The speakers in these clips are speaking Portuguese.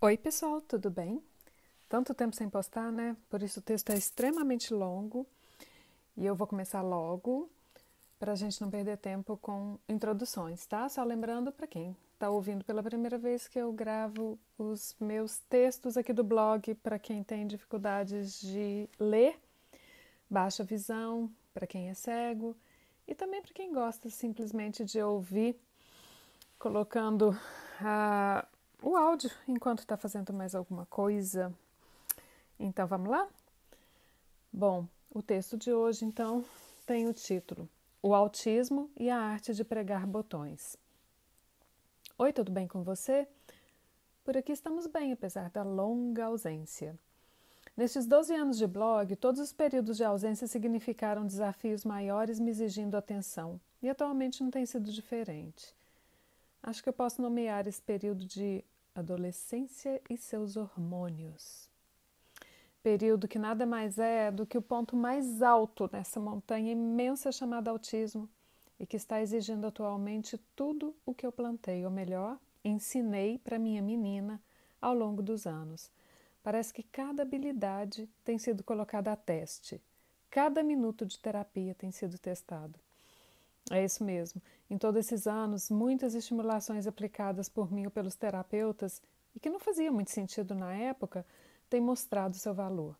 Oi, pessoal, tudo bem? Tanto tempo sem postar, né? Por isso o texto é extremamente longo e eu vou começar logo para a gente não perder tempo com introduções, tá? Só lembrando para quem está ouvindo pela primeira vez que eu gravo os meus textos aqui do blog para quem tem dificuldades de ler, baixa visão, para quem é cego e também para quem gosta simplesmente de ouvir, colocando a o áudio enquanto está fazendo mais alguma coisa. Então vamos lá? Bom, o texto de hoje então tem o título O Autismo e a Arte de Pregar Botões. Oi, tudo bem com você? Por aqui estamos bem, apesar da longa ausência. Nestes 12 anos de blog, todos os períodos de ausência significaram desafios maiores me exigindo atenção, e atualmente não tem sido diferente. Acho que eu posso nomear esse período de adolescência e seus hormônios. Período que nada mais é do que o ponto mais alto nessa montanha imensa chamada autismo e que está exigindo atualmente tudo o que eu plantei, ou melhor, ensinei para minha menina ao longo dos anos. Parece que cada habilidade tem sido colocada a teste, cada minuto de terapia tem sido testado. É isso mesmo. Em todos esses anos, muitas estimulações aplicadas por mim ou pelos terapeutas, e que não faziam muito sentido na época, têm mostrado seu valor.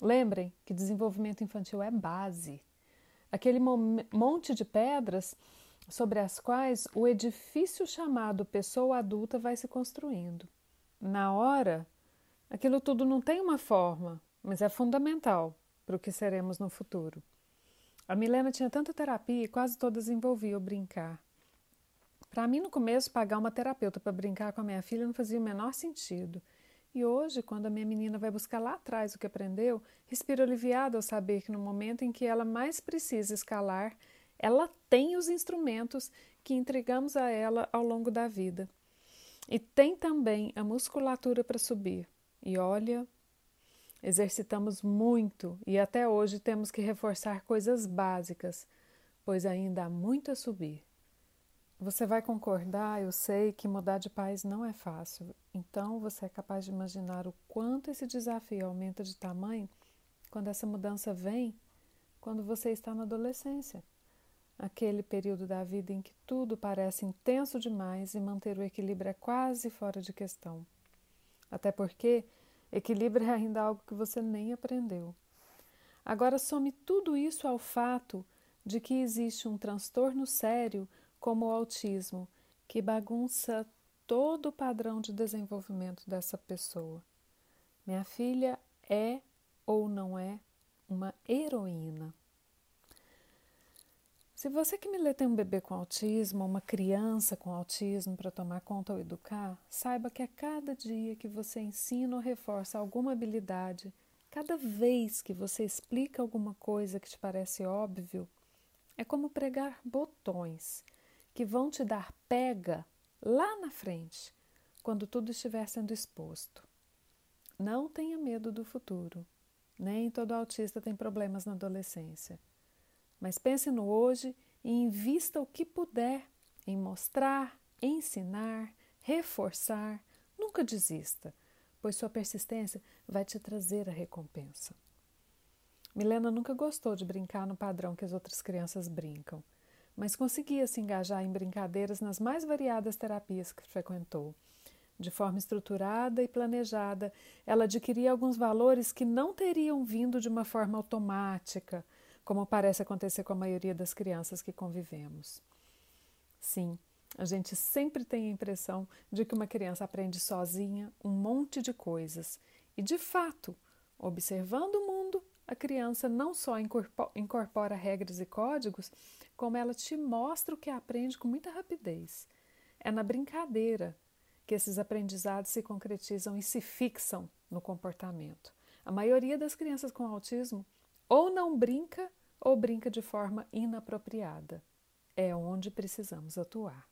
Lembrem que desenvolvimento infantil é base. Aquele monte de pedras sobre as quais o edifício chamado pessoa adulta vai se construindo. Na hora, aquilo tudo não tem uma forma, mas é fundamental para o que seremos no futuro. A Milena tinha tanta terapia e quase todas envolviam brincar. Para mim, no começo, pagar uma terapeuta para brincar com a minha filha não fazia o menor sentido. E hoje, quando a minha menina vai buscar lá atrás o que aprendeu, respiro aliviada ao saber que no momento em que ela mais precisa escalar, ela tem os instrumentos que entregamos a ela ao longo da vida. E tem também a musculatura para subir. E olha, Exercitamos muito e até hoje temos que reforçar coisas básicas, pois ainda há muito a subir. Você vai concordar, eu sei que mudar de país não é fácil, então você é capaz de imaginar o quanto esse desafio aumenta de tamanho quando essa mudança vem quando você está na adolescência. Aquele período da vida em que tudo parece intenso demais e manter o equilíbrio é quase fora de questão. Até porque Equilíbrio é ainda algo que você nem aprendeu. Agora, some tudo isso ao fato de que existe um transtorno sério como o autismo, que bagunça todo o padrão de desenvolvimento dessa pessoa. Minha filha é ou não é uma heroína. Se você que me lê tem um bebê com autismo, uma criança com autismo para tomar conta ou educar, saiba que a cada dia que você ensina ou reforça alguma habilidade, cada vez que você explica alguma coisa que te parece óbvio, é como pregar botões que vão te dar pega lá na frente, quando tudo estiver sendo exposto. Não tenha medo do futuro. Nem todo autista tem problemas na adolescência. Mas pense no hoje e invista o que puder em mostrar, ensinar, reforçar. Nunca desista, pois sua persistência vai te trazer a recompensa. Milena nunca gostou de brincar no padrão que as outras crianças brincam, mas conseguia se engajar em brincadeiras nas mais variadas terapias que frequentou. De forma estruturada e planejada, ela adquiria alguns valores que não teriam vindo de uma forma automática como parece acontecer com a maioria das crianças que convivemos. Sim, a gente sempre tem a impressão de que uma criança aprende sozinha um monte de coisas. E, de fato, observando o mundo, a criança não só incorpora regras e códigos, como ela te mostra o que aprende com muita rapidez. É na brincadeira que esses aprendizados se concretizam e se fixam no comportamento. A maioria das crianças com autismo ou não brinca ou brinca de forma inapropriada. É onde precisamos atuar.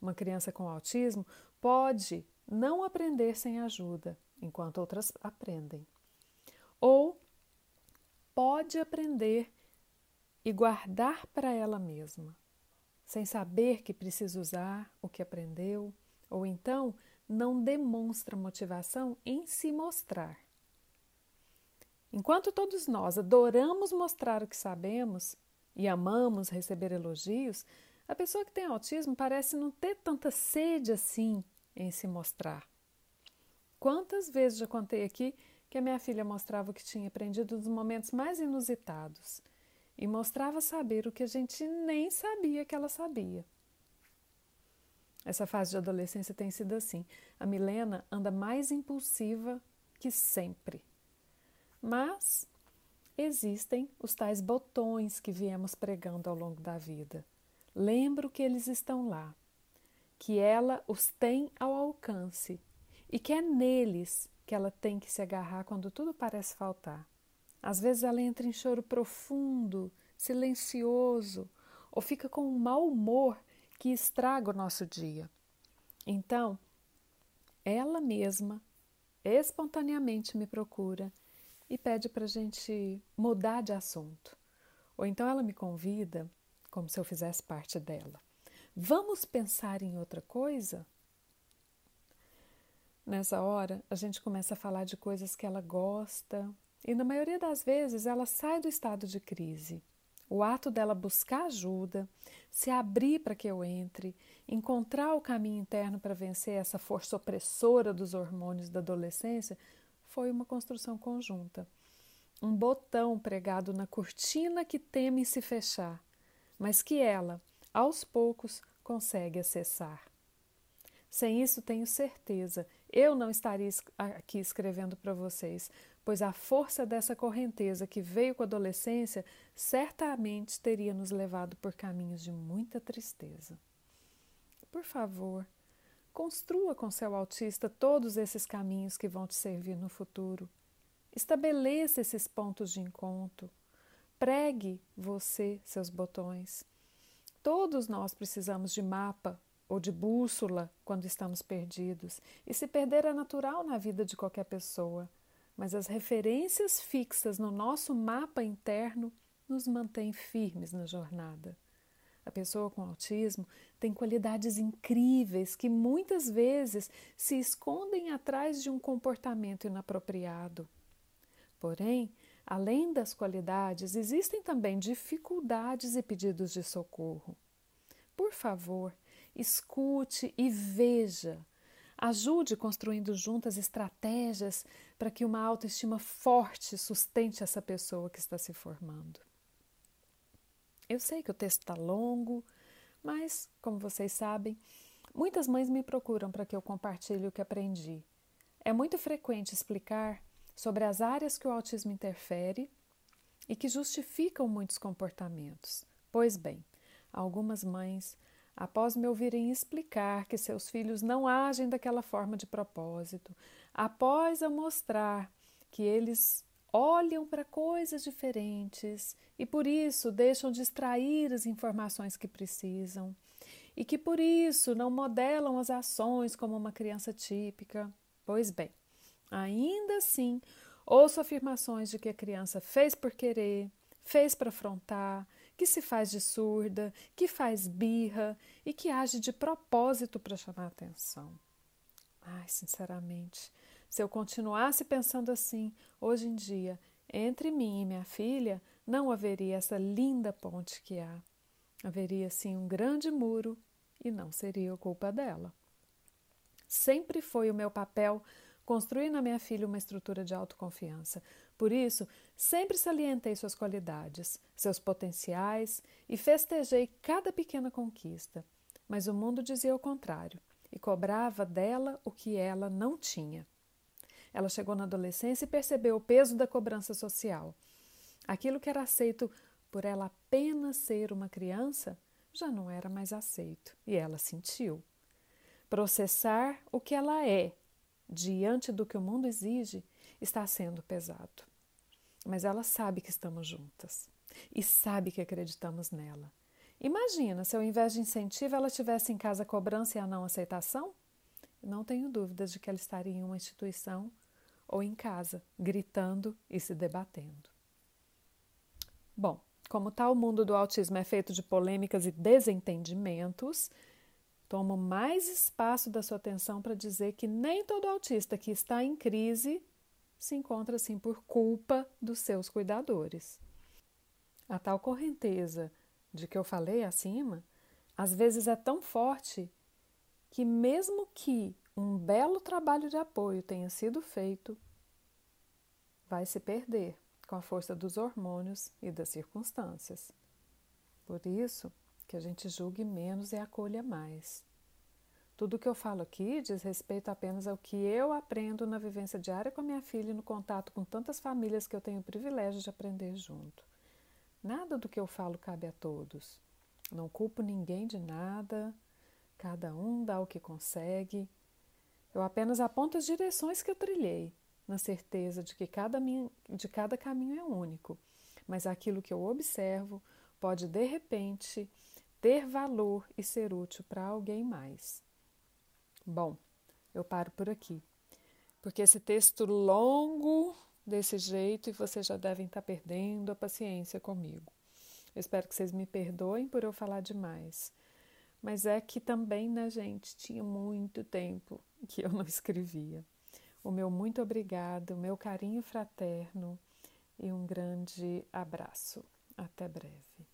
Uma criança com autismo pode não aprender sem ajuda, enquanto outras aprendem. Ou pode aprender e guardar para ela mesma, sem saber que precisa usar o que aprendeu, ou então não demonstra motivação em se mostrar. Enquanto todos nós adoramos mostrar o que sabemos e amamos receber elogios, a pessoa que tem autismo parece não ter tanta sede assim em se mostrar. Quantas vezes já contei aqui que a minha filha mostrava o que tinha aprendido nos momentos mais inusitados e mostrava saber o que a gente nem sabia que ela sabia. Essa fase de adolescência tem sido assim. A Milena anda mais impulsiva que sempre. Mas existem os tais botões que viemos pregando ao longo da vida. Lembro que eles estão lá, que ela os tem ao alcance e que é neles que ela tem que se agarrar quando tudo parece faltar. Às vezes ela entra em choro profundo, silencioso, ou fica com um mau humor que estraga o nosso dia. Então, ela mesma espontaneamente me procura e pede para a gente mudar de assunto. Ou então ela me convida, como se eu fizesse parte dela. Vamos pensar em outra coisa? Nessa hora, a gente começa a falar de coisas que ela gosta, e na maioria das vezes ela sai do estado de crise. O ato dela buscar ajuda, se abrir para que eu entre, encontrar o caminho interno para vencer essa força opressora dos hormônios da adolescência, foi uma construção conjunta. Um botão pregado na cortina que teme se fechar, mas que ela, aos poucos, consegue acessar. Sem isso, tenho certeza, eu não estaria aqui escrevendo para vocês, pois a força dessa correnteza que veio com a adolescência certamente teria nos levado por caminhos de muita tristeza. Por favor, construa com seu autista todos esses caminhos que vão te servir no futuro. Estabeleça esses pontos de encontro. Pregue você seus botões. Todos nós precisamos de mapa ou de bússola quando estamos perdidos, e se perder é natural na vida de qualquer pessoa mas as referências fixas no nosso mapa interno nos mantêm firmes na jornada. A pessoa com autismo tem qualidades incríveis que muitas vezes se escondem atrás de um comportamento inapropriado. Porém, além das qualidades, existem também dificuldades e pedidos de socorro. Por favor, escute e veja Ajude construindo juntas estratégias para que uma autoestima forte sustente essa pessoa que está se formando. Eu sei que o texto está longo, mas, como vocês sabem, muitas mães me procuram para que eu compartilhe o que aprendi. É muito frequente explicar sobre as áreas que o autismo interfere e que justificam muitos comportamentos. Pois bem, algumas mães após me ouvirem explicar que seus filhos não agem daquela forma de propósito, após eu mostrar que eles olham para coisas diferentes e por isso deixam de extrair as informações que precisam, e que por isso não modelam as ações como uma criança típica. Pois bem, ainda assim, ouço afirmações de que a criança fez por querer, fez para afrontar, que se faz de surda, que faz birra e que age de propósito para chamar atenção. Ai, sinceramente, se eu continuasse pensando assim, hoje em dia, entre mim e minha filha, não haveria essa linda ponte que há. Haveria sim um grande muro e não seria culpa dela. Sempre foi o meu papel construir na minha filha uma estrutura de autoconfiança, por isso, sempre salientei suas qualidades, seus potenciais e festejei cada pequena conquista. Mas o mundo dizia o contrário e cobrava dela o que ela não tinha. Ela chegou na adolescência e percebeu o peso da cobrança social. Aquilo que era aceito por ela apenas ser uma criança já não era mais aceito e ela sentiu. Processar o que ela é diante do que o mundo exige está sendo pesado. Mas ela sabe que estamos juntas e sabe que acreditamos nela. Imagina se ao invés de incentivo ela tivesse em casa a cobrança e a não aceitação? Não tenho dúvidas de que ela estaria em uma instituição ou em casa, gritando e se debatendo. Bom, como tal, o mundo do autismo é feito de polêmicas e desentendimentos, tomo mais espaço da sua atenção para dizer que nem todo autista que está em crise se encontra assim por culpa dos seus cuidadores. A tal correnteza de que eu falei acima, às vezes é tão forte que, mesmo que um belo trabalho de apoio tenha sido feito, vai se perder com a força dos hormônios e das circunstâncias. Por isso que a gente julgue menos e acolha mais. Tudo que eu falo aqui diz respeito apenas ao que eu aprendo na vivência diária com a minha filha e no contato com tantas famílias que eu tenho o privilégio de aprender junto. Nada do que eu falo cabe a todos. Não culpo ninguém de nada, cada um dá o que consegue. Eu apenas aponto as direções que eu trilhei, na certeza de que cada, de cada caminho é único, mas aquilo que eu observo pode de repente ter valor e ser útil para alguém mais. Bom, eu paro por aqui, porque esse texto longo desse jeito e vocês já devem estar perdendo a paciência comigo. Eu espero que vocês me perdoem por eu falar demais. Mas é que também, né, gente, tinha muito tempo que eu não escrevia. O meu muito obrigado, o meu carinho fraterno e um grande abraço. Até breve.